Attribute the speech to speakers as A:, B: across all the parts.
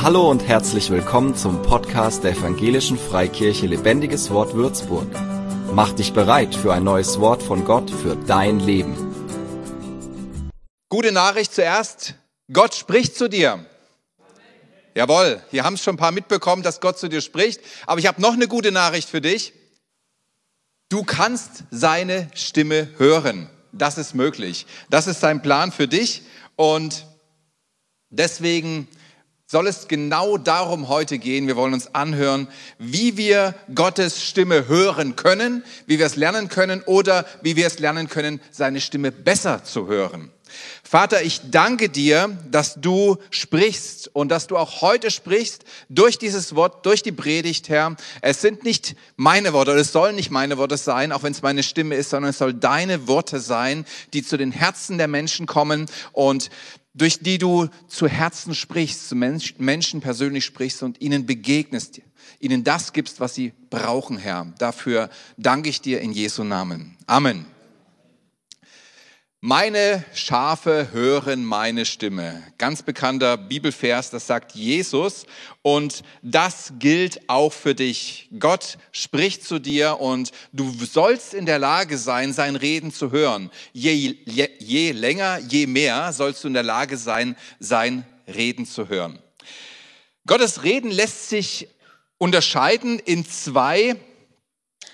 A: Hallo und herzlich willkommen zum Podcast der Evangelischen Freikirche Lebendiges Wort Würzburg. Mach dich bereit für ein neues Wort von Gott für dein Leben.
B: Gute Nachricht zuerst. Gott spricht zu dir. Jawohl, hier haben es schon ein paar mitbekommen, dass Gott zu dir spricht. Aber ich habe noch eine gute Nachricht für dich. Du kannst seine Stimme hören. Das ist möglich. Das ist sein Plan für dich. Und deswegen soll es genau darum heute gehen. Wir wollen uns anhören, wie wir Gottes Stimme hören können, wie wir es lernen können oder wie wir es lernen können, seine Stimme besser zu hören. Vater, ich danke dir, dass du sprichst und dass du auch heute sprichst durch dieses Wort, durch die Predigt, Herr. Es sind nicht meine Worte oder es sollen nicht meine Worte sein, auch wenn es meine Stimme ist, sondern es soll deine Worte sein, die zu den Herzen der Menschen kommen und durch die du zu Herzen sprichst, zu Menschen persönlich sprichst und ihnen begegnest, ihnen das gibst, was sie brauchen, Herr. Dafür danke ich dir in Jesu Namen. Amen. Meine Schafe hören meine Stimme. Ganz bekannter Bibelvers, das sagt Jesus. Und das gilt auch für dich. Gott spricht zu dir und du sollst in der Lage sein, sein Reden zu hören. Je, je, je länger, je mehr sollst du in der Lage sein, sein Reden zu hören. Gottes Reden lässt sich unterscheiden in zwei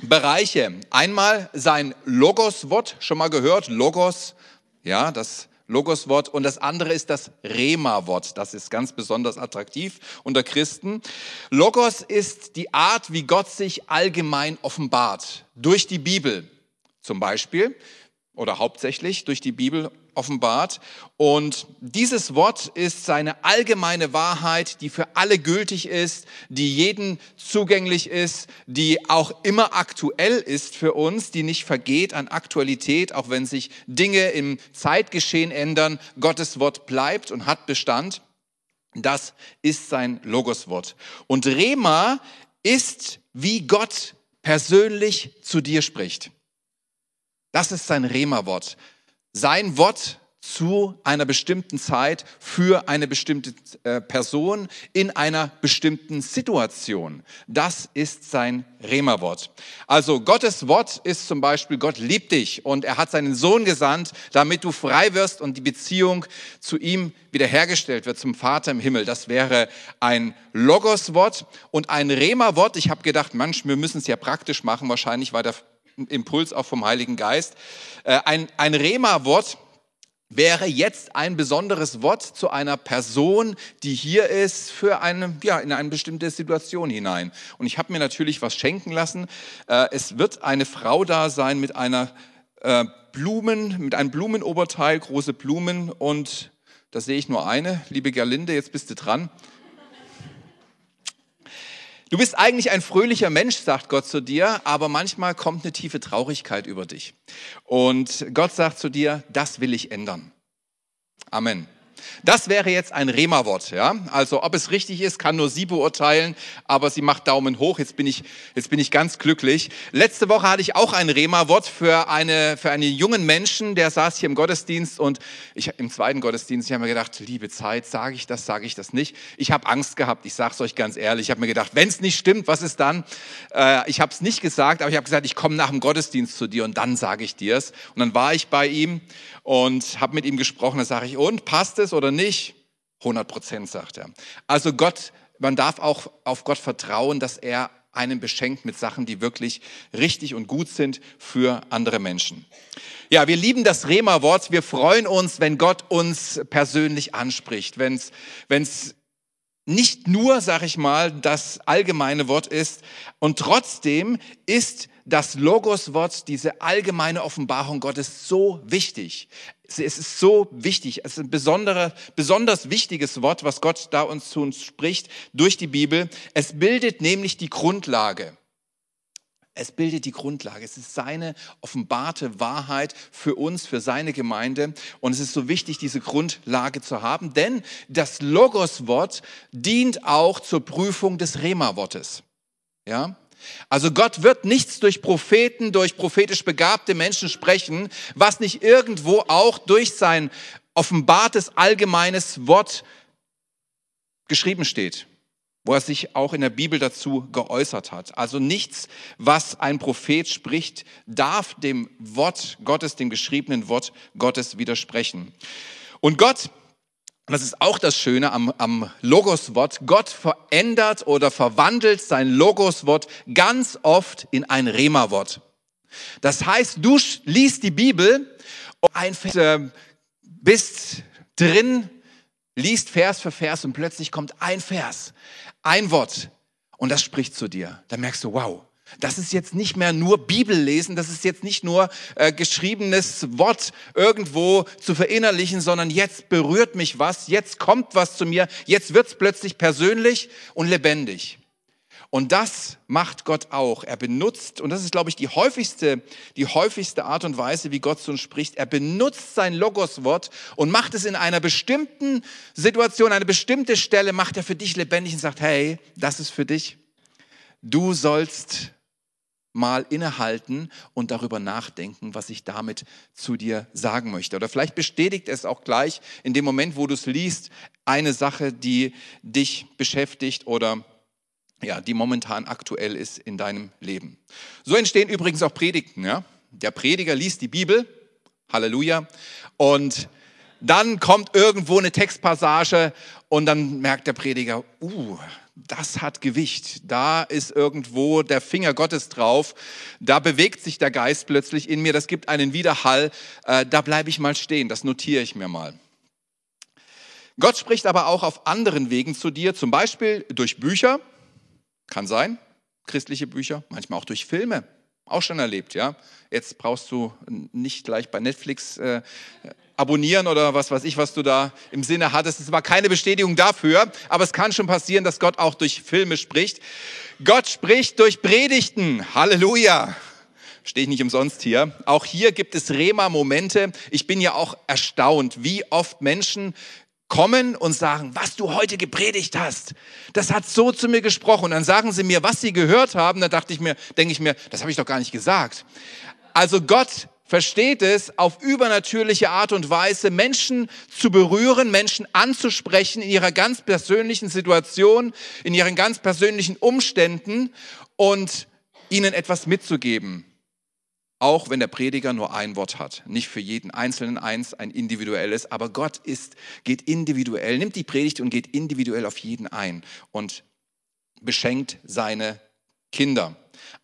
B: Bereiche. Einmal sein Logos-Wort, schon mal gehört, Logos, ja, das Logos-Wort. Und das andere ist das Rema-Wort. Das ist ganz besonders attraktiv unter Christen. Logos ist die Art, wie Gott sich allgemein offenbart. Durch die Bibel zum Beispiel oder hauptsächlich durch die Bibel offenbart. Und dieses Wort ist seine allgemeine Wahrheit, die für alle gültig ist, die jeden zugänglich ist, die auch immer aktuell ist für uns, die nicht vergeht an Aktualität, auch wenn sich Dinge im Zeitgeschehen ändern. Gottes Wort bleibt und hat Bestand. Das ist sein Logoswort. Und Rema ist, wie Gott persönlich zu dir spricht. Das ist sein Rema-Wort sein Wort zu einer bestimmten Zeit für eine bestimmte äh, Person in einer bestimmten Situation. Das ist sein Rema-Wort. Also Gottes Wort ist zum Beispiel, Gott liebt dich und er hat seinen Sohn gesandt, damit du frei wirst und die Beziehung zu ihm wiederhergestellt wird, zum Vater im Himmel. Das wäre ein Logos-Wort und ein Rema-Wort. Ich habe gedacht, manch, wir müssen es ja praktisch machen, wahrscheinlich war der Impuls auch vom Heiligen Geist. Äh, ein, ein Rema-Wort wäre jetzt ein besonderes Wort zu einer Person, die hier ist für eine, ja, in eine bestimmte Situation hinein. Und ich habe mir natürlich was schenken lassen. Äh, es wird eine Frau da sein mit einer äh, Blumen, mit einem Blumenoberteil, große Blumen und da sehe ich nur eine. Liebe Gerlinde, jetzt bist du dran. Du bist eigentlich ein fröhlicher Mensch, sagt Gott zu dir, aber manchmal kommt eine tiefe Traurigkeit über dich. Und Gott sagt zu dir, das will ich ändern. Amen. Das wäre jetzt ein Rema-Wort. Ja? Also ob es richtig ist, kann nur sie beurteilen, aber sie macht Daumen hoch. Jetzt bin ich, jetzt bin ich ganz glücklich. Letzte Woche hatte ich auch ein Rema-Wort für, eine, für einen jungen Menschen, der saß hier im Gottesdienst und ich im zweiten Gottesdienst, ich habe mir gedacht, liebe Zeit, sage ich das, sage ich das nicht. Ich habe Angst gehabt, ich sage es euch ganz ehrlich. Ich habe mir gedacht, wenn es nicht stimmt, was ist dann? Äh, ich habe es nicht gesagt, aber ich habe gesagt, ich komme nach dem Gottesdienst zu dir und dann sage ich dir es. Und dann war ich bei ihm und habe mit ihm gesprochen. Da sage ich, und passt es oder nicht? 100 Prozent, sagt er. Also Gott, man darf auch auf Gott vertrauen, dass er einen beschenkt mit Sachen, die wirklich richtig und gut sind für andere Menschen. Ja, wir lieben das Rema-Wort. Wir freuen uns, wenn Gott uns persönlich anspricht, wenn es nicht nur, sag ich mal, das allgemeine Wort ist. Und trotzdem ist das Logoswort, diese allgemeine Offenbarung Gottes so wichtig. Es ist so wichtig. Es ist ein besonderer, besonders wichtiges Wort, was Gott da uns zu uns spricht durch die Bibel. Es bildet nämlich die Grundlage. Es bildet die Grundlage. Es ist seine offenbarte Wahrheit für uns, für seine Gemeinde. Und es ist so wichtig, diese Grundlage zu haben, denn das Logoswort dient auch zur Prüfung des Rema-Wortes. Ja? Also Gott wird nichts durch Propheten, durch prophetisch begabte Menschen sprechen, was nicht irgendwo auch durch sein offenbartes allgemeines Wort geschrieben steht, wo er sich auch in der Bibel dazu geäußert hat. Also nichts, was ein Prophet spricht, darf dem Wort Gottes, dem geschriebenen Wort Gottes widersprechen. Und Gott, das ist auch das Schöne am, am Logoswort, Gott verändert oder verwandelt sein Logoswort ganz oft in ein Rema-Wort. Das heißt, du liest die Bibel und ein, äh, bist drin, liest Vers für Vers und plötzlich kommt ein Vers, ein Wort und das spricht zu dir. Da merkst du, wow, das ist jetzt nicht mehr nur Bibel lesen, das ist jetzt nicht nur äh, geschriebenes Wort irgendwo zu verinnerlichen, sondern jetzt berührt mich was, jetzt kommt was zu mir, jetzt wird's plötzlich persönlich und lebendig. Und das macht Gott auch. Er benutzt, und das ist, glaube ich, die häufigste, die häufigste Art und Weise, wie Gott zu uns spricht. Er benutzt sein Logoswort und macht es in einer bestimmten Situation, eine bestimmte Stelle, macht er für dich lebendig und sagt, hey, das ist für dich. Du sollst mal innehalten und darüber nachdenken, was ich damit zu dir sagen möchte. Oder vielleicht bestätigt es auch gleich in dem Moment, wo du es liest, eine Sache, die dich beschäftigt oder ja, die momentan aktuell ist in deinem Leben. So entstehen übrigens auch Predigten. Ja? Der Prediger liest die Bibel, Halleluja, und dann kommt irgendwo eine Textpassage und dann merkt der Prediger, uh, das hat Gewicht. Da ist irgendwo der Finger Gottes drauf. Da bewegt sich der Geist plötzlich in mir. Das gibt einen Widerhall. Äh, da bleibe ich mal stehen. Das notiere ich mir mal. Gott spricht aber auch auf anderen Wegen zu dir, zum Beispiel durch Bücher. Kann sein, christliche Bücher, manchmal auch durch Filme. Auch schon erlebt, ja. Jetzt brauchst du nicht gleich bei Netflix äh, abonnieren oder was weiß ich, was du da im Sinne hattest. Es war keine Bestätigung dafür, aber es kann schon passieren, dass Gott auch durch Filme spricht. Gott spricht durch Predigten. Halleluja. Stehe ich nicht umsonst hier. Auch hier gibt es Rema-Momente. Ich bin ja auch erstaunt, wie oft Menschen kommen und sagen, was du heute gepredigt hast, das hat so zu mir gesprochen. Und dann sagen sie mir, was sie gehört haben. Da dachte ich mir, denke ich mir, das habe ich doch gar nicht gesagt. Also Gott versteht es, auf übernatürliche Art und Weise Menschen zu berühren, Menschen anzusprechen in ihrer ganz persönlichen Situation, in ihren ganz persönlichen Umständen und ihnen etwas mitzugeben auch wenn der Prediger nur ein Wort hat. Nicht für jeden Einzelnen eins, ein individuelles, aber Gott ist, geht individuell, nimmt die Predigt und geht individuell auf jeden ein und beschenkt seine Kinder.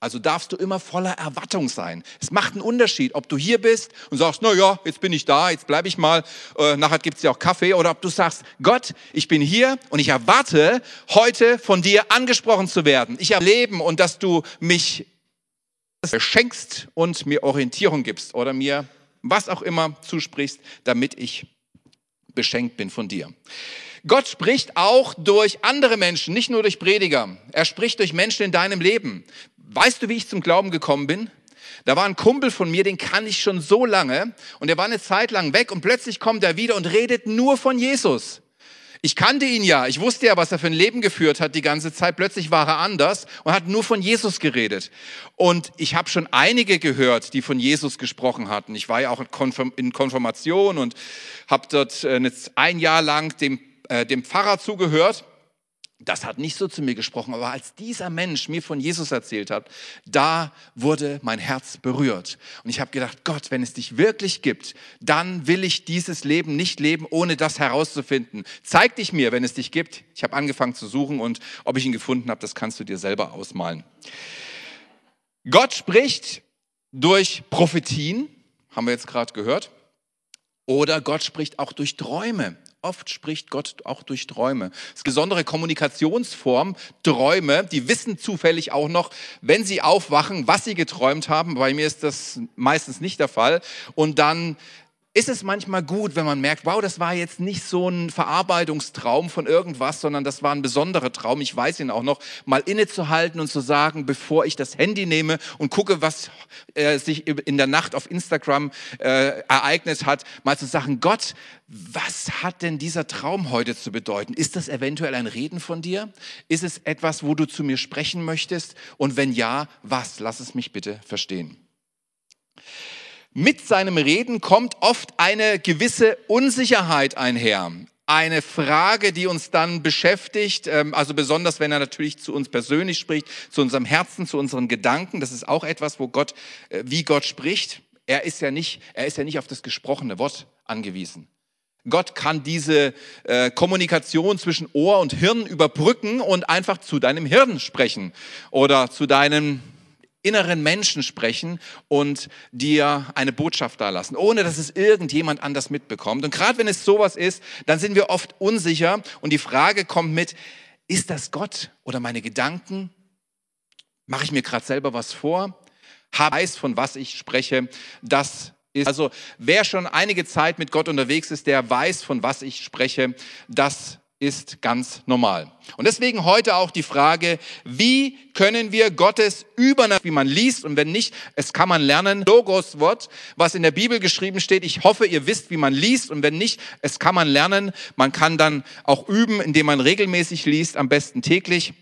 B: Also darfst du immer voller Erwartung sein. Es macht einen Unterschied, ob du hier bist und sagst, na ja, jetzt bin ich da, jetzt bleibe ich mal, äh, nachher gibt's ja auch Kaffee, oder ob du sagst, Gott, ich bin hier und ich erwarte, heute von dir angesprochen zu werden. Ich erlebe und dass du mich schenkst und mir Orientierung gibst oder mir was auch immer zusprichst, damit ich beschenkt bin von dir. Gott spricht auch durch andere Menschen, nicht nur durch Prediger. Er spricht durch Menschen in deinem Leben. Weißt du, wie ich zum Glauben gekommen bin? Da war ein Kumpel von mir, den kann ich schon so lange und er war eine Zeit lang weg und plötzlich kommt er wieder und redet nur von Jesus. Ich kannte ihn ja, ich wusste ja, was er für ein Leben geführt hat die ganze Zeit. Plötzlich war er anders und hat nur von Jesus geredet. Und ich habe schon einige gehört, die von Jesus gesprochen hatten. Ich war ja auch in Konfirmation und habe dort äh, ein Jahr lang dem, äh, dem Pfarrer zugehört das hat nicht so zu mir gesprochen, aber als dieser Mensch mir von Jesus erzählt hat, da wurde mein Herz berührt. Und ich habe gedacht, Gott, wenn es dich wirklich gibt, dann will ich dieses Leben nicht leben, ohne das herauszufinden. Zeig dich mir, wenn es dich gibt. Ich habe angefangen zu suchen und ob ich ihn gefunden habe, das kannst du dir selber ausmalen. Gott spricht durch Prophetien, haben wir jetzt gerade gehört, oder Gott spricht auch durch Träume. Oft spricht Gott auch durch Träume. Das ist besondere Kommunikationsform, Träume, die wissen zufällig auch noch, wenn sie aufwachen, was sie geträumt haben. Bei mir ist das meistens nicht der Fall. Und dann ist es manchmal gut, wenn man merkt, wow, das war jetzt nicht so ein Verarbeitungstraum von irgendwas, sondern das war ein besonderer Traum. Ich weiß ihn auch noch, mal innezuhalten und zu sagen, bevor ich das Handy nehme und gucke, was äh, sich in der Nacht auf Instagram äh, ereignet hat, mal zu sagen, Gott, was hat denn dieser Traum heute zu bedeuten? Ist das eventuell ein Reden von dir? Ist es etwas, wo du zu mir sprechen möchtest? Und wenn ja, was? Lass es mich bitte verstehen. Mit seinem Reden kommt oft eine gewisse Unsicherheit einher. eine Frage, die uns dann beschäftigt, ähm, also besonders wenn er natürlich zu uns persönlich spricht, zu unserem Herzen, zu unseren Gedanken. Das ist auch etwas, wo Gott, äh, wie Gott spricht. Er ist ja nicht, er ist ja nicht auf das gesprochene Wort angewiesen. Gott kann diese äh, Kommunikation zwischen Ohr und Hirn überbrücken und einfach zu deinem Hirn sprechen oder zu deinem inneren Menschen sprechen und dir eine Botschaft dalassen, ohne dass es irgendjemand anders mitbekommt. Und gerade wenn es sowas ist, dann sind wir oft unsicher und die Frage kommt mit, ist das Gott oder meine Gedanken? Mache ich mir gerade selber was vor? Habe weiß, von was ich spreche? Das ist, also wer schon einige Zeit mit Gott unterwegs ist, der weiß, von was ich spreche. Das ist ganz normal. Und deswegen heute auch die Frage, wie können wir Gottes Übernatürlich, wie man liest und wenn nicht, es kann man lernen, Logos-Wort, was in der Bibel geschrieben steht. Ich hoffe, ihr wisst, wie man liest und wenn nicht, es kann man lernen. Man kann dann auch üben, indem man regelmäßig liest, am besten täglich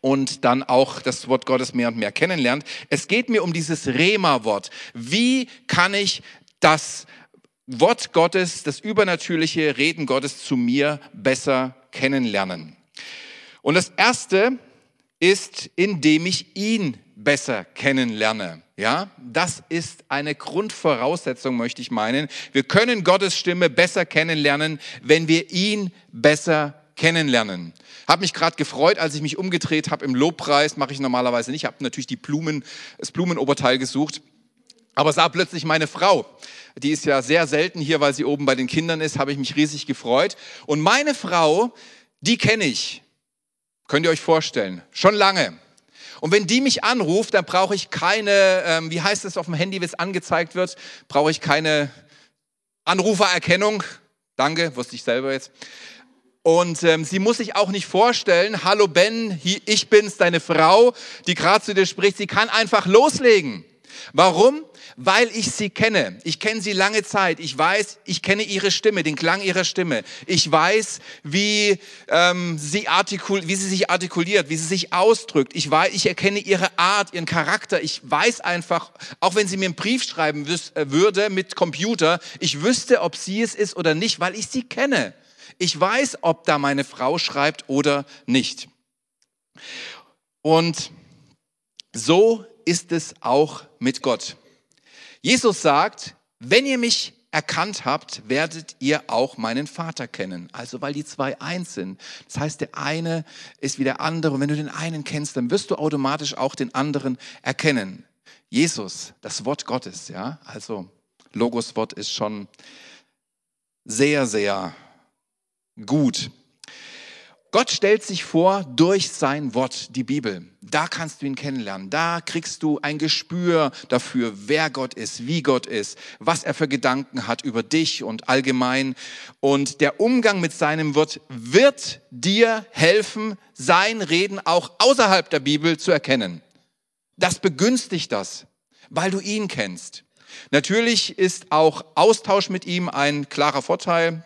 B: und dann auch das Wort Gottes mehr und mehr kennenlernt. Es geht mir um dieses Rema-Wort. Wie kann ich das Wort Gottes, das übernatürliche Reden Gottes zu mir besser kennenlernen? Und das erste ist, indem ich ihn besser kennenlerne. Ja, das ist eine Grundvoraussetzung, möchte ich meinen. Wir können Gottes Stimme besser kennenlernen, wenn wir ihn besser kennenlernen. Habe mich gerade gefreut, als ich mich umgedreht habe im Lobpreis, mache ich normalerweise nicht, habe natürlich die Blumen, das Blumenoberteil gesucht, aber sah plötzlich meine Frau. Die ist ja sehr selten hier, weil sie oben bei den Kindern ist, habe ich mich riesig gefreut. Und meine Frau, die kenne ich. Könnt ihr euch vorstellen? Schon lange. Und wenn die mich anruft, dann brauche ich keine, ähm, wie heißt es auf dem Handy, wie es angezeigt wird, brauche ich keine Anrufererkennung. Danke, wusste ich selber jetzt. Und ähm, sie muss sich auch nicht vorstellen, hallo Ben, ich bin's, deine Frau, die gerade zu dir spricht. Sie kann einfach loslegen. Warum? Weil ich sie kenne. Ich kenne sie lange Zeit. Ich weiß, ich kenne ihre Stimme, den Klang ihrer Stimme. Ich weiß, wie, ähm, sie, artikul wie sie sich artikuliert, wie sie sich ausdrückt. Ich weiß, ich erkenne ihre Art, ihren Charakter. Ich weiß einfach, auch wenn sie mir einen Brief schreiben äh, würde mit Computer, ich wüsste, ob sie es ist oder nicht, weil ich sie kenne. Ich weiß, ob da meine Frau schreibt oder nicht. Und so ist es auch mit Gott. Jesus sagt, wenn ihr mich erkannt habt, werdet ihr auch meinen Vater kennen. Also weil die zwei eins sind. Das heißt, der eine ist wie der andere. Und wenn du den einen kennst, dann wirst du automatisch auch den anderen erkennen. Jesus, das Wort Gottes, ja. Also Logos-Wort ist schon sehr, sehr gut. Gott stellt sich vor durch sein Wort, die Bibel. Da kannst du ihn kennenlernen. Da kriegst du ein Gespür dafür, wer Gott ist, wie Gott ist, was er für Gedanken hat über dich und allgemein. Und der Umgang mit seinem Wort wird dir helfen, sein Reden auch außerhalb der Bibel zu erkennen. Das begünstigt das, weil du ihn kennst. Natürlich ist auch Austausch mit ihm ein klarer Vorteil.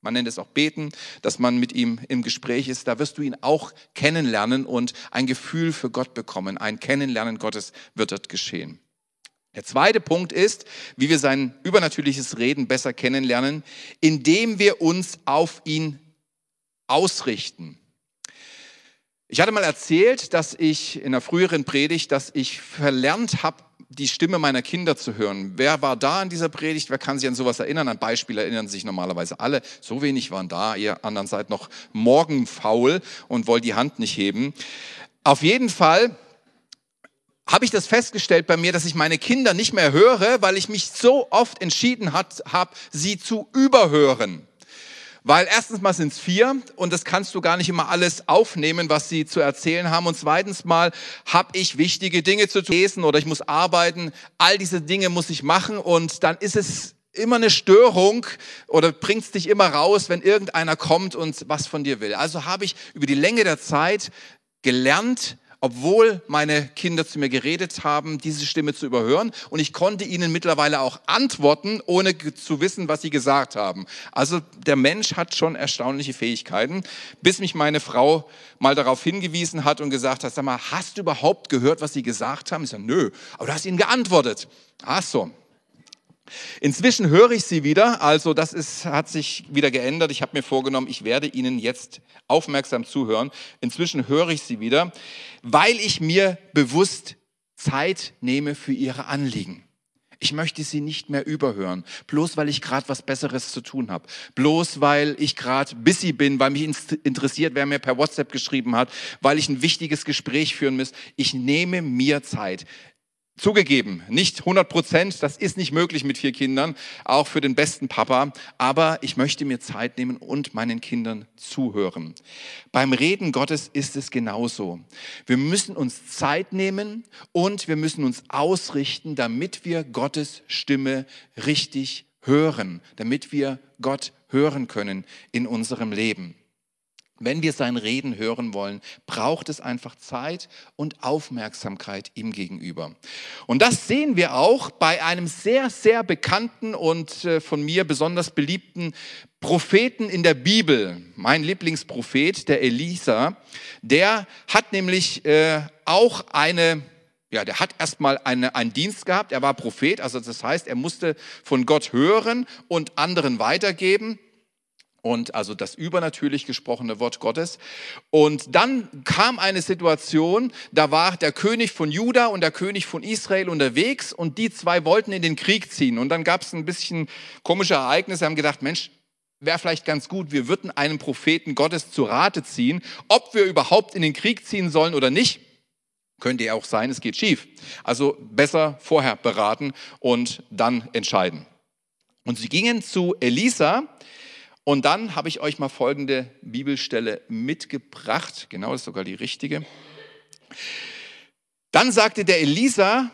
B: Man nennt es auch beten, dass man mit ihm im Gespräch ist. Da wirst du ihn auch kennenlernen und ein Gefühl für Gott bekommen. Ein Kennenlernen Gottes wird dort geschehen. Der zweite Punkt ist, wie wir sein übernatürliches Reden besser kennenlernen, indem wir uns auf ihn ausrichten. Ich hatte mal erzählt, dass ich in einer früheren Predigt, dass ich verlernt habe, die Stimme meiner Kinder zu hören. Wer war da in dieser Predigt? Wer kann sich an sowas erinnern? An Beispiele erinnern sich normalerweise alle. So wenig waren da. Ihr anderen seid noch morgenfaul und wollt die Hand nicht heben. Auf jeden Fall habe ich das festgestellt bei mir, dass ich meine Kinder nicht mehr höre, weil ich mich so oft entschieden habe, sie zu überhören. Weil erstens mal sind es vier und das kannst du gar nicht immer alles aufnehmen, was sie zu erzählen haben. Und zweitens mal habe ich wichtige Dinge zu lesen oder ich muss arbeiten. All diese Dinge muss ich machen und dann ist es immer eine Störung oder bringst dich immer raus, wenn irgendeiner kommt und was von dir will. Also habe ich über die Länge der Zeit gelernt, obwohl meine Kinder zu mir geredet haben, diese Stimme zu überhören. Und ich konnte ihnen mittlerweile auch antworten, ohne zu wissen, was sie gesagt haben. Also der Mensch hat schon erstaunliche Fähigkeiten, bis mich meine Frau mal darauf hingewiesen hat und gesagt hat, sag mal, hast du überhaupt gehört, was sie gesagt haben? Ich sage, nö, aber du hast ihnen geantwortet. Ach so. Inzwischen höre ich sie wieder, also das ist, hat sich wieder geändert. Ich habe mir vorgenommen, ich werde Ihnen jetzt aufmerksam zuhören. Inzwischen höre ich sie wieder, weil ich mir bewusst Zeit nehme für Ihre Anliegen. Ich möchte sie nicht mehr überhören, bloß weil ich gerade was Besseres zu tun habe, bloß weil ich gerade busy bin, weil mich interessiert, wer mir per WhatsApp geschrieben hat, weil ich ein wichtiges Gespräch führen muss. Ich nehme mir Zeit. Zugegeben, nicht 100 Prozent, das ist nicht möglich mit vier Kindern, auch für den besten Papa, aber ich möchte mir Zeit nehmen und meinen Kindern zuhören. Beim Reden Gottes ist es genauso. Wir müssen uns Zeit nehmen und wir müssen uns ausrichten, damit wir Gottes Stimme richtig hören, damit wir Gott hören können in unserem Leben. Wenn wir sein Reden hören wollen, braucht es einfach Zeit und Aufmerksamkeit ihm gegenüber. Und das sehen wir auch bei einem sehr, sehr bekannten und äh, von mir besonders beliebten Propheten in der Bibel. Mein Lieblingsprophet, der Elisa, der hat nämlich äh, auch eine ja, der hat erstmal eine, einen Dienst gehabt, er war Prophet, also das heißt, er musste von Gott hören und anderen weitergeben und also das übernatürlich gesprochene Wort Gottes. Und dann kam eine Situation, da war der König von Juda und der König von Israel unterwegs und die zwei wollten in den Krieg ziehen. Und dann gab es ein bisschen komische Ereignisse, haben gedacht, Mensch, wäre vielleicht ganz gut, wir würden einen Propheten Gottes zu Rate ziehen, ob wir überhaupt in den Krieg ziehen sollen oder nicht. Könnte ja auch sein, es geht schief. Also besser vorher beraten und dann entscheiden. Und sie gingen zu Elisa, und dann habe ich euch mal folgende Bibelstelle mitgebracht. Genau, das ist sogar die richtige. Dann sagte der Elisa,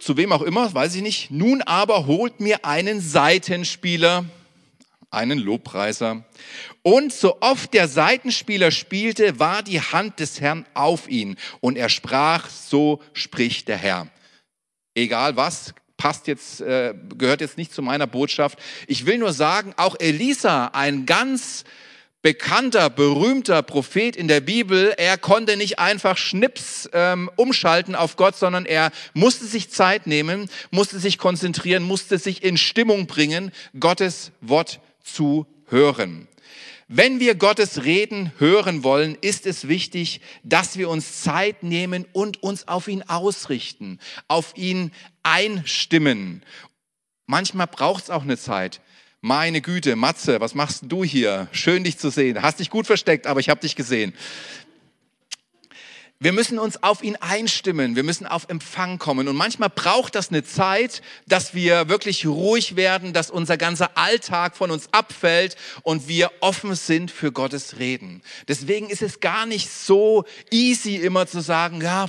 B: zu wem auch immer, weiß ich nicht, nun aber holt mir einen Seitenspieler, einen Lobpreiser. Und so oft der Seitenspieler spielte, war die Hand des Herrn auf ihn. Und er sprach, so spricht der Herr. Egal was, passt jetzt, äh, gehört jetzt nicht zu meiner Botschaft. Ich will nur sagen, auch Elisa, ein ganz bekannter, berühmter Prophet in der Bibel, er konnte nicht einfach Schnips ähm, umschalten auf Gott, sondern er musste sich Zeit nehmen, musste sich konzentrieren, musste sich in Stimmung bringen, Gottes Wort zu hören. Wenn wir Gottes Reden hören wollen, ist es wichtig, dass wir uns Zeit nehmen und uns auf ihn ausrichten, auf ihn einstimmen. Manchmal braucht es auch eine Zeit. Meine Güte, Matze, was machst du hier? Schön dich zu sehen. Hast dich gut versteckt, aber ich habe dich gesehen. Wir müssen uns auf ihn einstimmen, wir müssen auf Empfang kommen. Und manchmal braucht das eine Zeit, dass wir wirklich ruhig werden, dass unser ganzer Alltag von uns abfällt und wir offen sind für Gottes Reden. Deswegen ist es gar nicht so easy immer zu sagen, ja,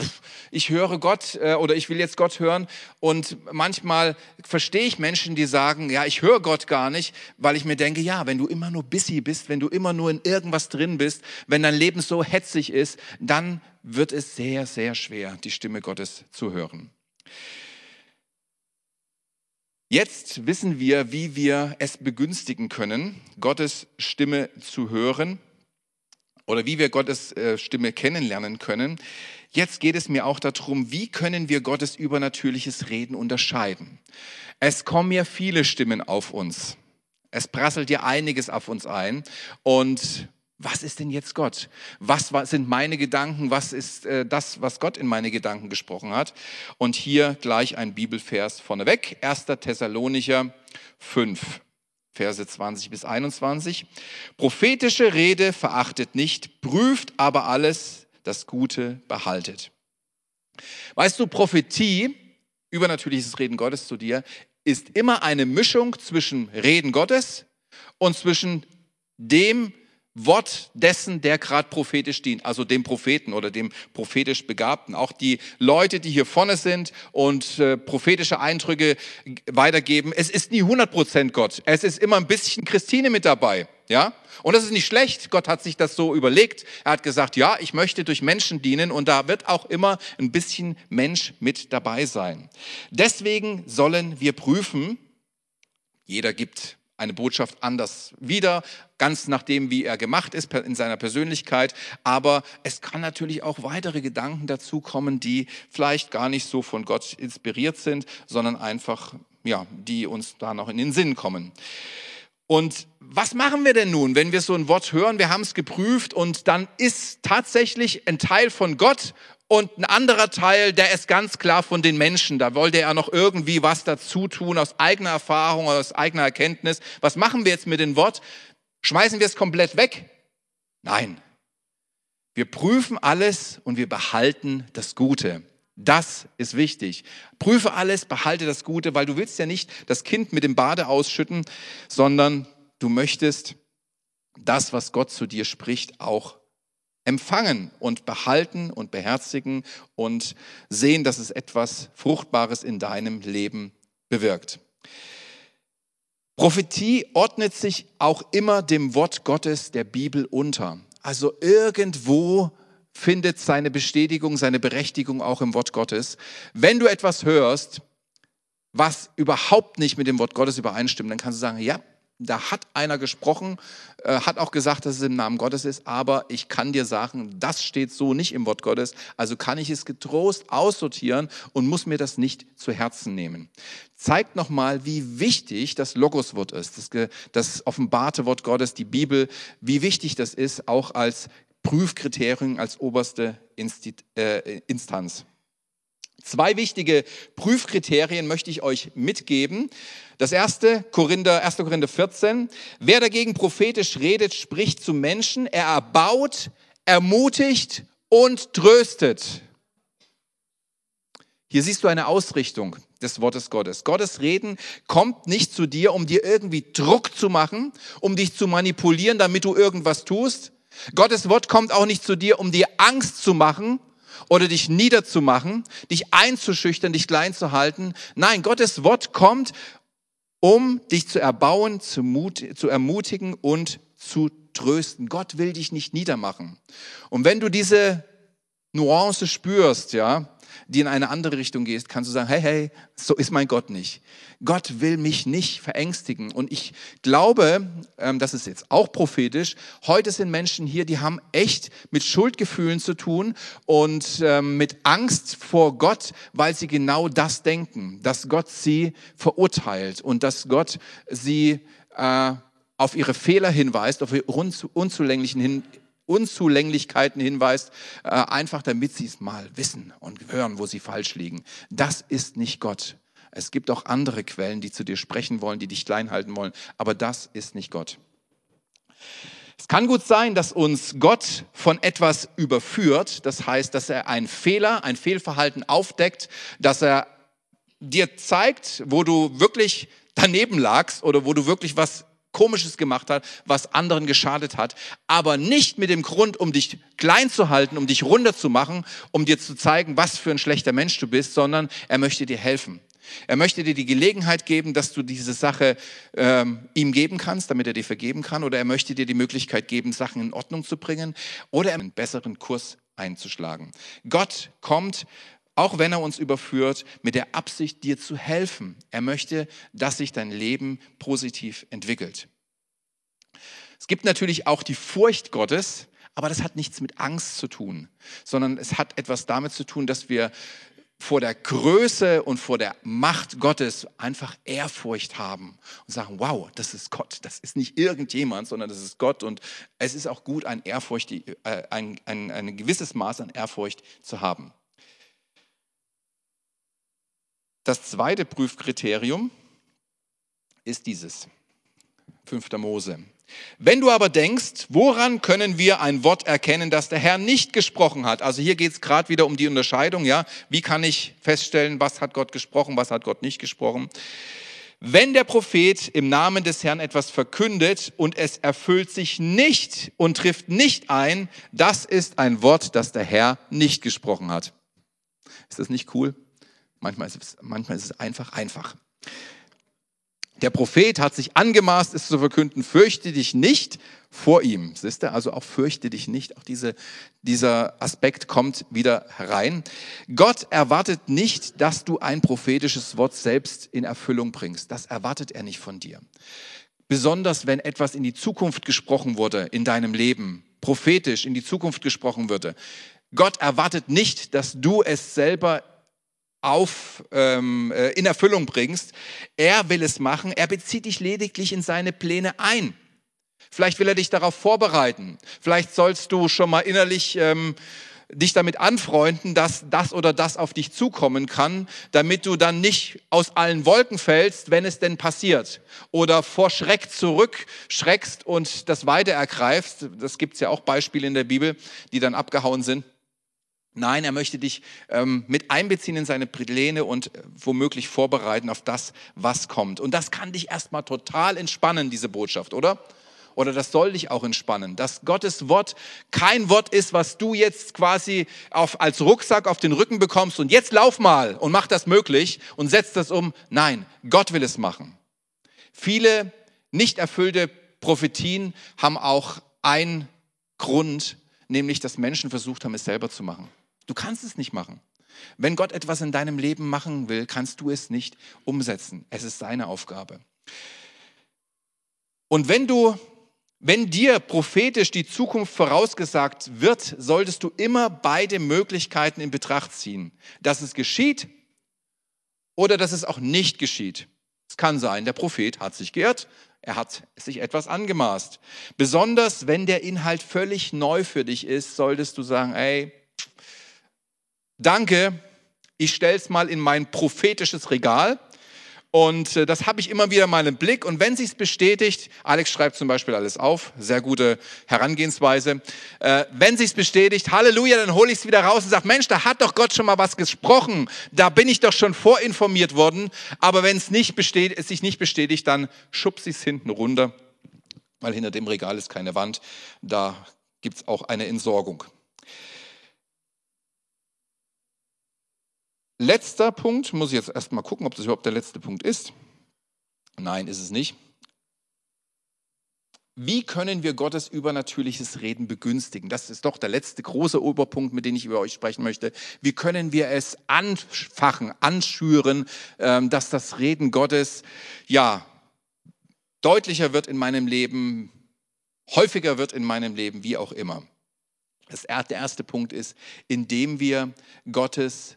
B: ich höre Gott äh, oder ich will jetzt Gott hören. Und manchmal verstehe ich Menschen, die sagen, ja, ich höre Gott gar nicht, weil ich mir denke, ja, wenn du immer nur busy bist, wenn du immer nur in irgendwas drin bist, wenn dein Leben so hetzig ist, dann wird es sehr, sehr schwer, die Stimme Gottes zu hören. Jetzt wissen wir, wie wir es begünstigen können, Gottes Stimme zu hören oder wie wir Gottes äh, Stimme kennenlernen können. Jetzt geht es mir auch darum, wie können wir Gottes übernatürliches Reden unterscheiden. Es kommen ja viele Stimmen auf uns. Es prasselt ja einiges auf uns ein und was ist denn jetzt Gott? Was sind meine Gedanken? Was ist äh, das, was Gott in meine Gedanken gesprochen hat? Und hier gleich ein Bibelvers vorneweg, 1. Thessalonicher 5, Verse 20 bis 21. Prophetische Rede verachtet nicht, prüft aber alles, das Gute behaltet. Weißt du, Prophetie, übernatürliches Reden Gottes zu dir, ist immer eine Mischung zwischen Reden Gottes und zwischen dem, Wort dessen, der gerade prophetisch dient, also dem Propheten oder dem prophetisch Begabten. Auch die Leute, die hier vorne sind und äh, prophetische Eindrücke weitergeben, es ist nie 100% Gott. Es ist immer ein bisschen Christine mit dabei. Ja? Und das ist nicht schlecht. Gott hat sich das so überlegt. Er hat gesagt, ja, ich möchte durch Menschen dienen und da wird auch immer ein bisschen Mensch mit dabei sein. Deswegen sollen wir prüfen, jeder gibt eine Botschaft anders wieder, ganz nach dem, wie er gemacht ist in seiner Persönlichkeit. Aber es kann natürlich auch weitere Gedanken dazu kommen, die vielleicht gar nicht so von Gott inspiriert sind, sondern einfach ja, die uns da noch in den Sinn kommen. Und was machen wir denn nun, wenn wir so ein Wort hören? Wir haben es geprüft und dann ist tatsächlich ein Teil von Gott und ein anderer Teil, der ist ganz klar von den Menschen. Da wollte er noch irgendwie was dazu tun aus eigener Erfahrung, aus eigener Erkenntnis. Was machen wir jetzt mit dem Wort? Schmeißen wir es komplett weg? Nein. Wir prüfen alles und wir behalten das Gute. Das ist wichtig. Prüfe alles, behalte das Gute, weil du willst ja nicht das Kind mit dem Bade ausschütten, sondern du möchtest das, was Gott zu dir spricht, auch empfangen und behalten und beherzigen und sehen, dass es etwas Fruchtbares in deinem Leben bewirkt. Prophetie ordnet sich auch immer dem Wort Gottes der Bibel unter. Also irgendwo findet seine Bestätigung, seine Berechtigung auch im Wort Gottes. Wenn du etwas hörst, was überhaupt nicht mit dem Wort Gottes übereinstimmt, dann kannst du sagen, ja, da hat einer gesprochen, äh, hat auch gesagt, dass es im Namen Gottes ist, aber ich kann dir sagen, das steht so nicht im Wort Gottes, also kann ich es getrost aussortieren und muss mir das nicht zu Herzen nehmen. Zeigt nochmal, wie wichtig das Logoswort ist, das, das offenbarte Wort Gottes, die Bibel, wie wichtig das ist, auch als Prüfkriterien als oberste äh, Instanz. Zwei wichtige Prüfkriterien möchte ich euch mitgeben. Das erste, Korinther, 1. Korinther 14. Wer dagegen prophetisch redet, spricht zu Menschen. Er erbaut, ermutigt und tröstet. Hier siehst du eine Ausrichtung des Wortes Gottes. Gottes Reden kommt nicht zu dir, um dir irgendwie Druck zu machen, um dich zu manipulieren, damit du irgendwas tust, Gottes Wort kommt auch nicht zu dir, um dir Angst zu machen oder dich niederzumachen, dich einzuschüchtern, dich klein zu halten. Nein, Gottes Wort kommt, um dich zu erbauen, zu, mut, zu ermutigen und zu trösten. Gott will dich nicht niedermachen. Und wenn du diese Nuance spürst, ja, die in eine andere Richtung gehst, kannst du sagen, hey, hey, so ist mein Gott nicht. Gott will mich nicht verängstigen. Und ich glaube, ähm, das ist jetzt auch prophetisch, heute sind Menschen hier, die haben echt mit Schuldgefühlen zu tun und ähm, mit Angst vor Gott, weil sie genau das denken, dass Gott sie verurteilt und dass Gott sie äh, auf ihre Fehler hinweist, auf ihre unzulänglichen Hin Unzulänglichkeiten hinweist, äh, einfach damit sie es mal wissen und hören, wo sie falsch liegen. Das ist nicht Gott. Es gibt auch andere Quellen, die zu dir sprechen wollen, die dich klein halten wollen, aber das ist nicht Gott. Es kann gut sein, dass uns Gott von etwas überführt. Das heißt, dass er einen Fehler, ein Fehlverhalten aufdeckt, dass er dir zeigt, wo du wirklich daneben lagst oder wo du wirklich was Komisches gemacht hat, was anderen geschadet hat, aber nicht mit dem Grund, um dich klein zu halten, um dich runterzumachen, um dir zu zeigen, was für ein schlechter Mensch du bist, sondern er möchte dir helfen. Er möchte dir die Gelegenheit geben, dass du diese Sache ähm, ihm geben kannst, damit er dir vergeben kann, oder er möchte dir die Möglichkeit geben, Sachen in Ordnung zu bringen oder einen besseren Kurs einzuschlagen. Gott kommt auch wenn er uns überführt, mit der Absicht, dir zu helfen. Er möchte, dass sich dein Leben positiv entwickelt. Es gibt natürlich auch die Furcht Gottes, aber das hat nichts mit Angst zu tun, sondern es hat etwas damit zu tun, dass wir vor der Größe und vor der Macht Gottes einfach Ehrfurcht haben und sagen, wow, das ist Gott, das ist nicht irgendjemand, sondern das ist Gott und es ist auch gut, ein, Ehrfurcht, äh, ein, ein, ein gewisses Maß an Ehrfurcht zu haben. Das zweite Prüfkriterium ist dieses, 5. Mose. Wenn du aber denkst, woran können wir ein Wort erkennen, das der Herr nicht gesprochen hat? Also hier geht es gerade wieder um die Unterscheidung, ja. Wie kann ich feststellen, was hat Gott gesprochen, was hat Gott nicht gesprochen? Wenn der Prophet im Namen des Herrn etwas verkündet und es erfüllt sich nicht und trifft nicht ein, das ist ein Wort, das der Herr nicht gesprochen hat. Ist das nicht cool? Manchmal ist es, manchmal ist es einfach einfach. Der Prophet hat sich angemaßt, es zu verkünden, fürchte dich nicht vor ihm. Siehst du, also auch fürchte dich nicht. Auch diese, dieser Aspekt kommt wieder herein. Gott erwartet nicht, dass du ein prophetisches Wort selbst in Erfüllung bringst. Das erwartet er nicht von dir. Besonders wenn etwas in die Zukunft gesprochen wurde in deinem Leben, prophetisch in die Zukunft gesprochen würde. Gott erwartet nicht, dass du es selber auf, ähm, äh, in Erfüllung bringst. Er will es machen. Er bezieht dich lediglich in seine Pläne ein. Vielleicht will er dich darauf vorbereiten. Vielleicht sollst du schon mal innerlich ähm, dich damit anfreunden, dass das oder das auf dich zukommen kann, damit du dann nicht aus allen Wolken fällst, wenn es denn passiert. Oder vor Schreck zurückschreckst und das Weite ergreifst. Das gibt es ja auch Beispiele in der Bibel, die dann abgehauen sind. Nein, er möchte dich ähm, mit einbeziehen in seine Pläne und äh, womöglich vorbereiten auf das, was kommt. Und das kann dich erstmal total entspannen, diese Botschaft, oder? oder das soll dich auch entspannen, dass Gottes Wort kein Wort ist, was du jetzt quasi auf, als Rucksack auf den Rücken bekommst und jetzt lauf mal und mach das möglich und setz das um. Nein, Gott will es machen. Viele nicht erfüllte Prophetien haben auch einen Grund, nämlich dass Menschen versucht haben, es selber zu machen. Du kannst es nicht machen. Wenn Gott etwas in deinem Leben machen will, kannst du es nicht umsetzen. Es ist seine Aufgabe. Und wenn du wenn dir prophetisch die Zukunft vorausgesagt wird, solltest du immer beide Möglichkeiten in Betracht ziehen. Dass es geschieht oder dass es auch nicht geschieht. Es kann sein, der Prophet hat sich geirrt, er hat sich etwas angemaßt. Besonders wenn der Inhalt völlig neu für dich ist, solltest du sagen, ey, danke, ich stell's mal in mein prophetisches Regal und äh, das habe ich immer wieder mal im Blick. Und wenn sich's bestätigt, Alex schreibt zum Beispiel alles auf, sehr gute Herangehensweise. Äh, wenn sich's bestätigt, Halleluja, dann hole ich es wieder raus und sage, Mensch, da hat doch Gott schon mal was gesprochen. Da bin ich doch schon vorinformiert worden. Aber wenn es nicht bestätigt, sich nicht bestätigt, dann schubse ich es hinten runter, weil hinter dem Regal ist keine Wand. Da gibt's auch eine Entsorgung. Letzter Punkt, muss ich jetzt erstmal gucken, ob das überhaupt der letzte Punkt ist. Nein, ist es nicht. Wie können wir Gottes übernatürliches Reden begünstigen? Das ist doch der letzte große Oberpunkt, mit dem ich über euch sprechen möchte. Wie können wir es anfachen, anschüren, ähm, dass das Reden Gottes ja deutlicher wird in meinem Leben, häufiger wird in meinem Leben, wie auch immer? Das, der erste Punkt ist, indem wir Gottes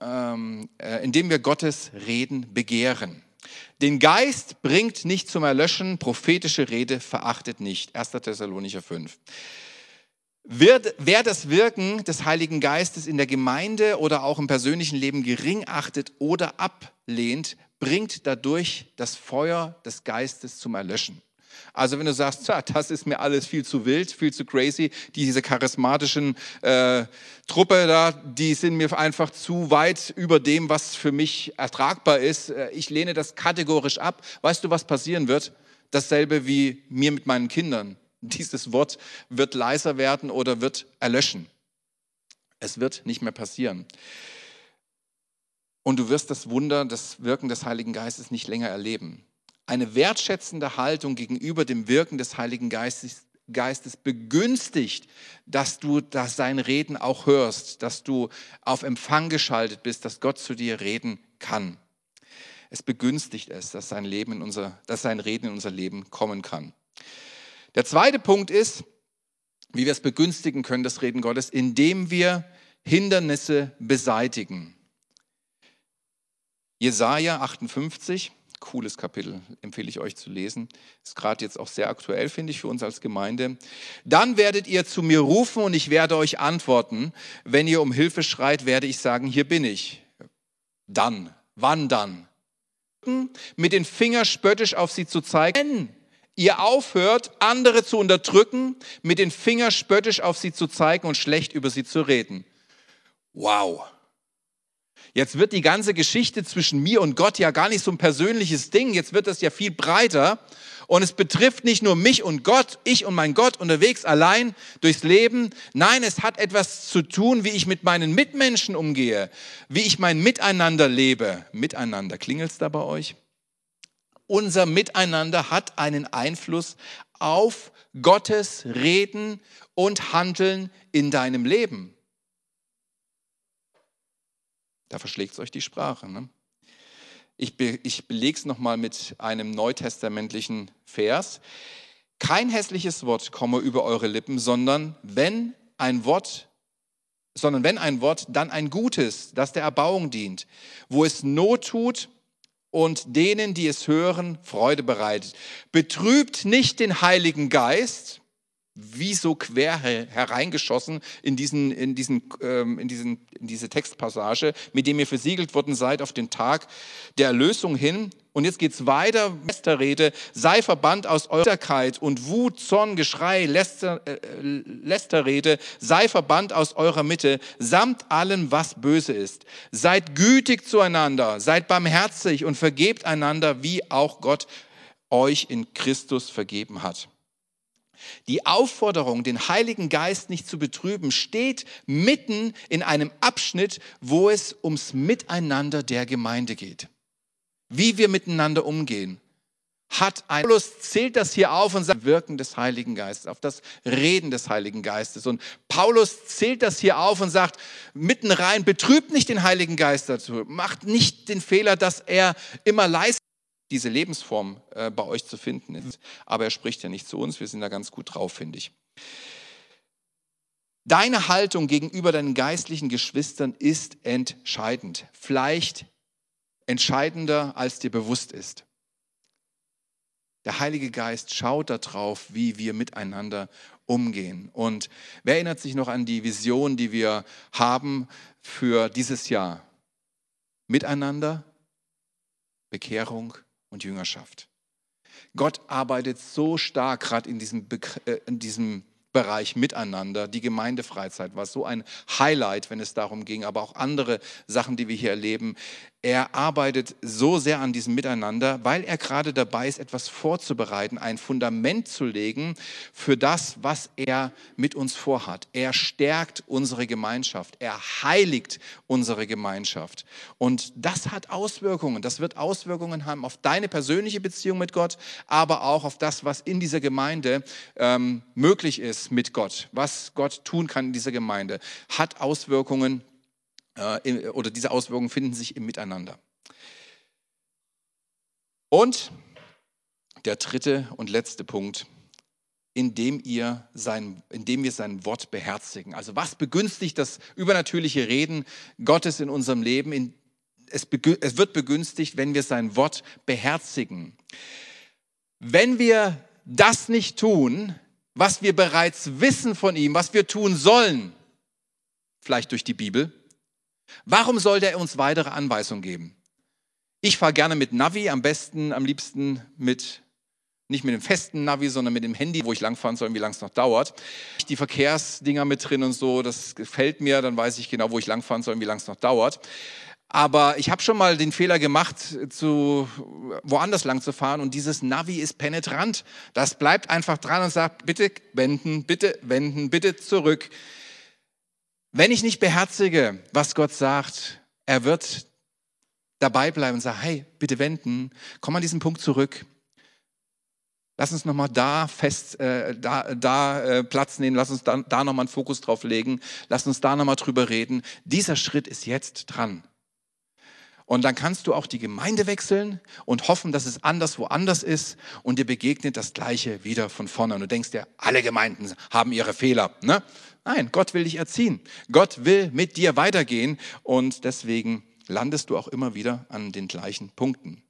B: ähm, äh, indem wir Gottes Reden begehren. Den Geist bringt nicht zum Erlöschen, prophetische Rede verachtet nicht. 1. Thessalonicher 5. Wird, wer das Wirken des Heiligen Geistes in der Gemeinde oder auch im persönlichen Leben gering achtet oder ablehnt, bringt dadurch das Feuer des Geistes zum Erlöschen. Also wenn du sagst, tja, das ist mir alles viel zu wild, viel zu crazy, diese charismatischen äh, Truppe da, die sind mir einfach zu weit über dem, was für mich ertragbar ist. Äh, ich lehne das kategorisch ab. Weißt du, was passieren wird? Dasselbe wie mir mit meinen Kindern. Dieses Wort wird leiser werden oder wird erlöschen. Es wird nicht mehr passieren. Und du wirst das Wunder, das Wirken des Heiligen Geistes nicht länger erleben eine wertschätzende Haltung gegenüber dem Wirken des Heiligen Geistes, Geistes begünstigt, dass du das sein Reden auch hörst, dass du auf Empfang geschaltet bist, dass Gott zu dir reden kann. Es begünstigt es, dass sein, Leben in unser, dass sein Reden in unser Leben kommen kann. Der zweite Punkt ist, wie wir es begünstigen können, das Reden Gottes, indem wir Hindernisse beseitigen. Jesaja 58, cooles Kapitel, empfehle ich euch zu lesen. Ist gerade jetzt auch sehr aktuell, finde ich, für uns als Gemeinde. Dann werdet ihr zu mir rufen und ich werde euch antworten. Wenn ihr um Hilfe schreit, werde ich sagen, hier bin ich. Dann, wann dann? Mit den Fingern spöttisch auf sie zu zeigen. Wenn ihr aufhört, andere zu unterdrücken, mit den Fingern spöttisch auf sie zu zeigen und schlecht über sie zu reden. Wow. Jetzt wird die ganze Geschichte zwischen mir und Gott ja gar nicht so ein persönliches Ding. Jetzt wird das ja viel breiter. Und es betrifft nicht nur mich und Gott, ich und mein Gott unterwegs allein durchs Leben. Nein, es hat etwas zu tun, wie ich mit meinen Mitmenschen umgehe, wie ich mein Miteinander lebe. Miteinander, klingelt es da bei euch? Unser Miteinander hat einen Einfluss auf Gottes Reden und Handeln in deinem Leben. Da verschlägt es euch die Sprache. Ne? Ich, be, ich belege es nochmal mit einem neutestamentlichen Vers. Kein hässliches Wort komme über eure Lippen, sondern wenn ein Wort, sondern wenn ein Wort, dann ein gutes, das der Erbauung dient, wo es Not tut und denen, die es hören, Freude bereitet. Betrübt nicht den Heiligen Geist, wie so quer hereingeschossen in, diesen, in, diesen, ähm, in, diesen, in diese Textpassage, mit dem ihr versiegelt worden seid auf den Tag der Erlösung hin. Und jetzt geht's weiter, Lästerrede, sei verbannt aus Eurerkeit und Wut, Zorn, Geschrei, Läster, äh, Lästerrede, sei verbannt aus eurer Mitte, samt allem, was böse ist. Seid gütig zueinander, seid barmherzig und vergebt einander, wie auch Gott euch in Christus vergeben hat. Die Aufforderung, den Heiligen Geist nicht zu betrüben, steht mitten in einem Abschnitt, wo es ums Miteinander der Gemeinde geht. Wie wir miteinander umgehen. Hat ein Paulus zählt das hier auf und sagt Wirken des Heiligen Geistes, auf das Reden des Heiligen Geistes. Und Paulus zählt das hier auf und sagt mitten rein, betrübt nicht den Heiligen Geist dazu, macht nicht den Fehler, dass er immer leistet diese Lebensform äh, bei euch zu finden ist. Aber er spricht ja nicht zu uns, wir sind da ganz gut drauf, finde ich. Deine Haltung gegenüber deinen geistlichen Geschwistern ist entscheidend. Vielleicht entscheidender, als dir bewusst ist. Der Heilige Geist schaut darauf, wie wir miteinander umgehen. Und wer erinnert sich noch an die Vision, die wir haben für dieses Jahr? Miteinander, Bekehrung, und Jüngerschaft. Gott arbeitet so stark gerade in diesem, äh, in diesem Bereich miteinander. Die Gemeindefreizeit war so ein Highlight, wenn es darum ging, aber auch andere Sachen, die wir hier erleben. Er arbeitet so sehr an diesem Miteinander, weil er gerade dabei ist, etwas vorzubereiten, ein Fundament zu legen für das, was er mit uns vorhat. Er stärkt unsere Gemeinschaft, er heiligt unsere Gemeinschaft. Und das hat Auswirkungen. Das wird Auswirkungen haben auf deine persönliche Beziehung mit Gott, aber auch auf das, was in dieser Gemeinde ähm, möglich ist mit Gott, was Gott tun kann in dieser Gemeinde, hat Auswirkungen äh, oder diese Auswirkungen finden sich im Miteinander. Und der dritte und letzte Punkt, indem, ihr sein, indem wir sein Wort beherzigen. Also was begünstigt das übernatürliche Reden Gottes in unserem Leben? In, es, es wird begünstigt, wenn wir sein Wort beherzigen. Wenn wir das nicht tun, was wir bereits wissen von ihm, was wir tun sollen, vielleicht durch die Bibel, Warum sollte er uns weitere Anweisungen geben? Ich fahre gerne mit Navi, am besten, am liebsten mit, nicht mit dem festen Navi, sondern mit dem Handy, wo ich langfahren soll und wie lange es noch dauert. Die Verkehrsdinger mit drin und so, das gefällt mir, dann weiß ich genau, wo ich langfahren soll und wie lange es noch dauert. Aber ich habe schon mal den Fehler gemacht, zu woanders lang zu fahren und dieses Navi ist penetrant. Das bleibt einfach dran und sagt, bitte wenden, bitte wenden, bitte zurück. Wenn ich nicht beherzige, was Gott sagt, er wird dabei bleiben und sagen, hey, bitte wenden, komm an diesen Punkt zurück. Lass uns nochmal da fest, äh, da, da äh, Platz nehmen, lass uns da, da nochmal einen Fokus drauf legen, lass uns da nochmal drüber reden. Dieser Schritt ist jetzt dran. Und dann kannst du auch die Gemeinde wechseln und hoffen, dass es anders woanders ist und dir begegnet das Gleiche wieder von vorne. Und du denkst dir, alle Gemeinden haben ihre Fehler. Ne? Nein, Gott will dich erziehen. Gott will mit dir weitergehen und deswegen landest du auch immer wieder an den gleichen Punkten.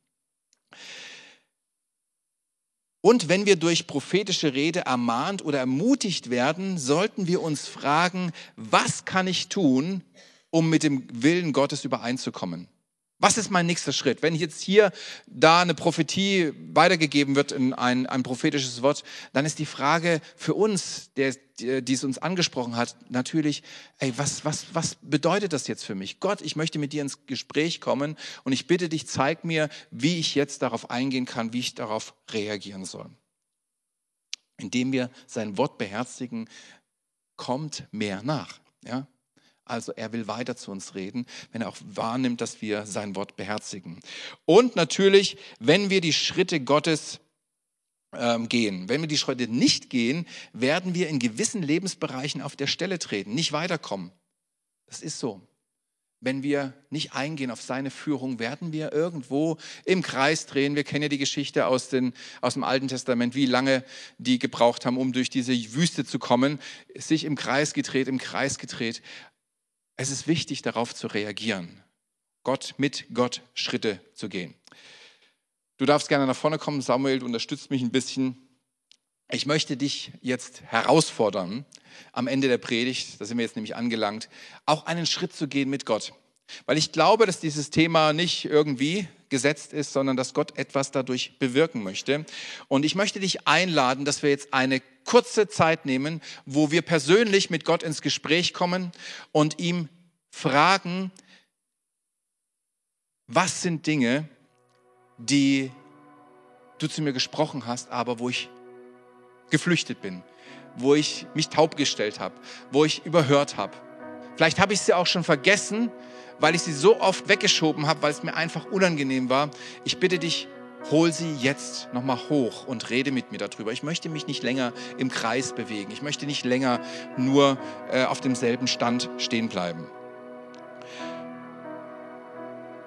B: Und wenn wir durch prophetische Rede ermahnt oder ermutigt werden, sollten wir uns fragen, was kann ich tun, um mit dem Willen Gottes übereinzukommen? Was ist mein nächster Schritt? Wenn jetzt hier da eine Prophetie weitergegeben wird in ein, ein prophetisches Wort, dann ist die Frage für uns, der, die es uns angesprochen hat, natürlich, ey, was, was, was bedeutet das jetzt für mich? Gott, ich möchte mit dir ins Gespräch kommen und ich bitte dich, zeig mir, wie ich jetzt darauf eingehen kann, wie ich darauf reagieren soll. Indem wir sein Wort beherzigen, kommt mehr nach. Ja? Also er will weiter zu uns reden, wenn er auch wahrnimmt, dass wir sein Wort beherzigen. Und natürlich, wenn wir die Schritte Gottes ähm, gehen. Wenn wir die Schritte nicht gehen, werden wir in gewissen Lebensbereichen auf der Stelle treten, nicht weiterkommen. Das ist so. Wenn wir nicht eingehen auf seine Führung, werden wir irgendwo im Kreis drehen. Wir kennen ja die Geschichte aus, den, aus dem Alten Testament, wie lange die gebraucht haben, um durch diese Wüste zu kommen, sich im Kreis gedreht, im Kreis gedreht. Es ist wichtig, darauf zu reagieren. Gott mit Gott Schritte zu gehen. Du darfst gerne nach vorne kommen, Samuel, du unterstützt mich ein bisschen. Ich möchte dich jetzt herausfordern, am Ende der Predigt, da sind wir jetzt nämlich angelangt, auch einen Schritt zu gehen mit Gott. Weil ich glaube, dass dieses Thema nicht irgendwie gesetzt ist, sondern dass Gott etwas dadurch bewirken möchte. Und ich möchte dich einladen, dass wir jetzt eine kurze Zeit nehmen, wo wir persönlich mit Gott ins Gespräch kommen und ihm fragen, was sind Dinge, die du zu mir gesprochen hast, aber wo ich geflüchtet bin, wo ich mich taub gestellt habe, wo ich überhört habe. Vielleicht habe ich sie auch schon vergessen, weil ich sie so oft weggeschoben habe, weil es mir einfach unangenehm war. Ich bitte dich, hol sie jetzt nochmal hoch und rede mit mir darüber. Ich möchte mich nicht länger im Kreis bewegen. Ich möchte nicht länger nur äh, auf demselben Stand stehen bleiben.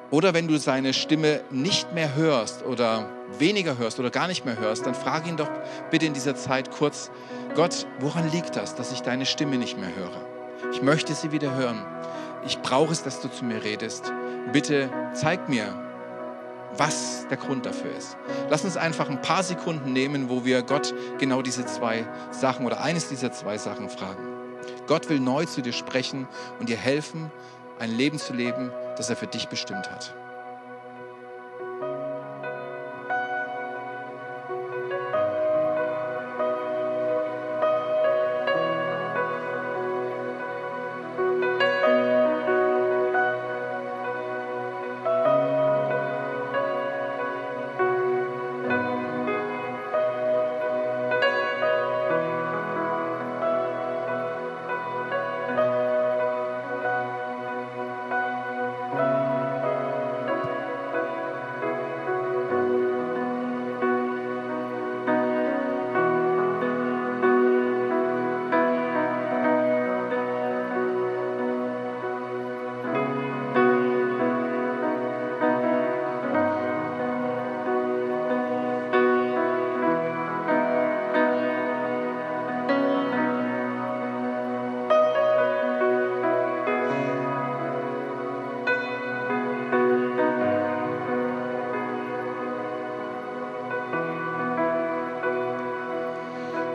B: Oder wenn du seine Stimme nicht mehr hörst oder weniger hörst oder gar nicht mehr hörst, dann frage ihn doch bitte in dieser Zeit kurz, Gott, woran liegt das, dass ich deine Stimme nicht mehr höre? Ich möchte sie wieder hören. Ich brauche es, dass du zu mir redest. Bitte zeig mir, was der Grund dafür ist. Lass uns einfach ein paar Sekunden nehmen, wo wir Gott genau diese zwei Sachen oder eines dieser zwei Sachen fragen. Gott will neu zu dir sprechen und dir helfen, ein Leben zu leben, das er für dich bestimmt hat.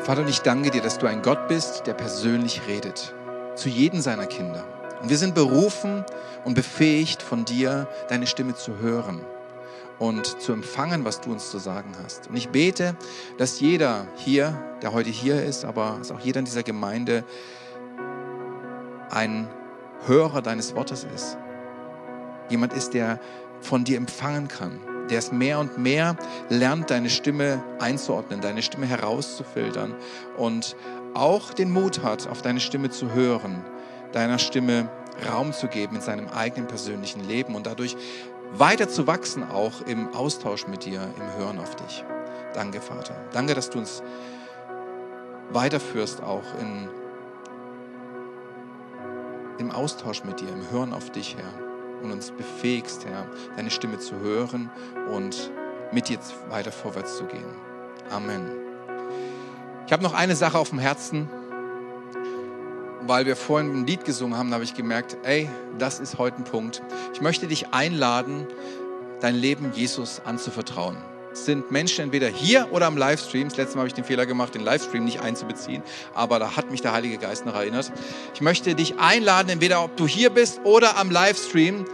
B: Vater, und ich danke dir, dass du ein Gott bist, der persönlich redet zu jedem seiner Kinder. Und wir sind berufen und befähigt von dir, deine Stimme zu hören und zu empfangen, was du uns zu sagen hast. Und ich bete, dass jeder hier, der heute hier ist, aber dass auch jeder in dieser Gemeinde ein Hörer deines Wortes ist. Jemand ist, der von dir empfangen kann der es mehr und mehr lernt, deine Stimme einzuordnen, deine Stimme herauszufiltern und auch den Mut hat, auf deine Stimme zu hören, deiner Stimme Raum zu geben in seinem eigenen persönlichen Leben und dadurch weiter zu wachsen, auch im Austausch mit dir, im Hören auf dich. Danke, Vater. Danke, dass du uns weiterführst, auch in, im Austausch mit dir, im Hören auf dich, Herr und uns befähigst, Herr, deine Stimme zu hören und mit dir weiter vorwärts zu gehen. Amen. Ich habe noch eine Sache auf dem Herzen, weil wir vorhin ein Lied gesungen haben, habe ich gemerkt, ey, das ist heute ein Punkt. Ich möchte dich einladen, dein Leben Jesus anzuvertrauen sind Menschen entweder hier oder am Livestream. Das letzte Mal habe ich den Fehler gemacht, den Livestream nicht einzubeziehen, aber da hat mich der Heilige Geist noch erinnert. Ich möchte dich einladen, entweder ob du hier bist oder am Livestream.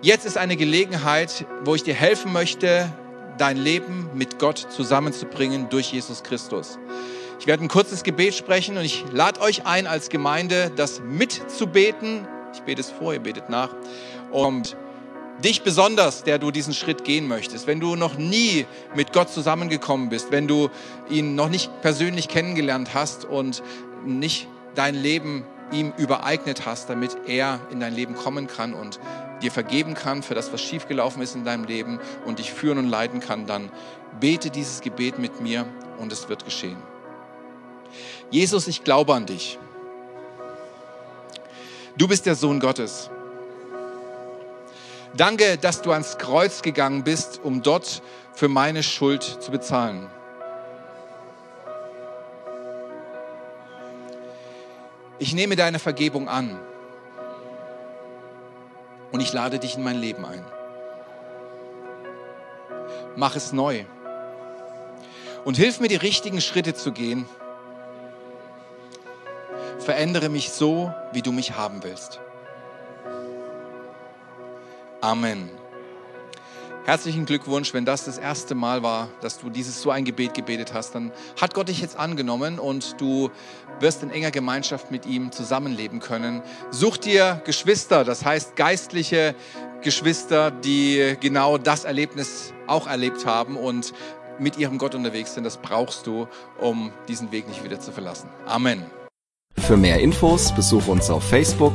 B: Jetzt ist eine Gelegenheit, wo ich dir helfen möchte, dein Leben mit Gott zusammenzubringen durch Jesus Christus. Ich werde ein kurzes Gebet sprechen und ich lade euch ein, als Gemeinde das mitzubeten. Ich bete es vor, ihr betet nach. Und dich besonders, der du diesen Schritt gehen möchtest, wenn du noch nie mit Gott zusammengekommen bist, wenn du ihn noch nicht persönlich kennengelernt hast und nicht dein Leben ihm übereignet hast, damit er in dein Leben kommen kann und dir vergeben kann für das, was schiefgelaufen ist in deinem Leben und dich führen und leiten kann, dann bete dieses Gebet mit mir und es wird geschehen. Jesus, ich glaube an dich. Du bist der Sohn Gottes. Danke, dass du ans Kreuz gegangen bist, um dort für meine Schuld zu bezahlen. Ich nehme deine Vergebung an. Und ich lade dich in mein Leben ein. Mach es neu. Und hilf mir, die richtigen Schritte zu gehen. Verändere mich so, wie du mich haben willst. Amen. Herzlichen Glückwunsch, wenn das das erste Mal war, dass du dieses so ein Gebet gebetet hast, dann hat Gott dich jetzt angenommen und du wirst in enger Gemeinschaft mit ihm zusammenleben können. Such dir Geschwister, das heißt geistliche Geschwister, die genau das Erlebnis auch erlebt haben und mit ihrem Gott unterwegs sind. Das brauchst du, um diesen Weg nicht wieder zu verlassen. Amen.
A: Für mehr Infos besuche uns auf Facebook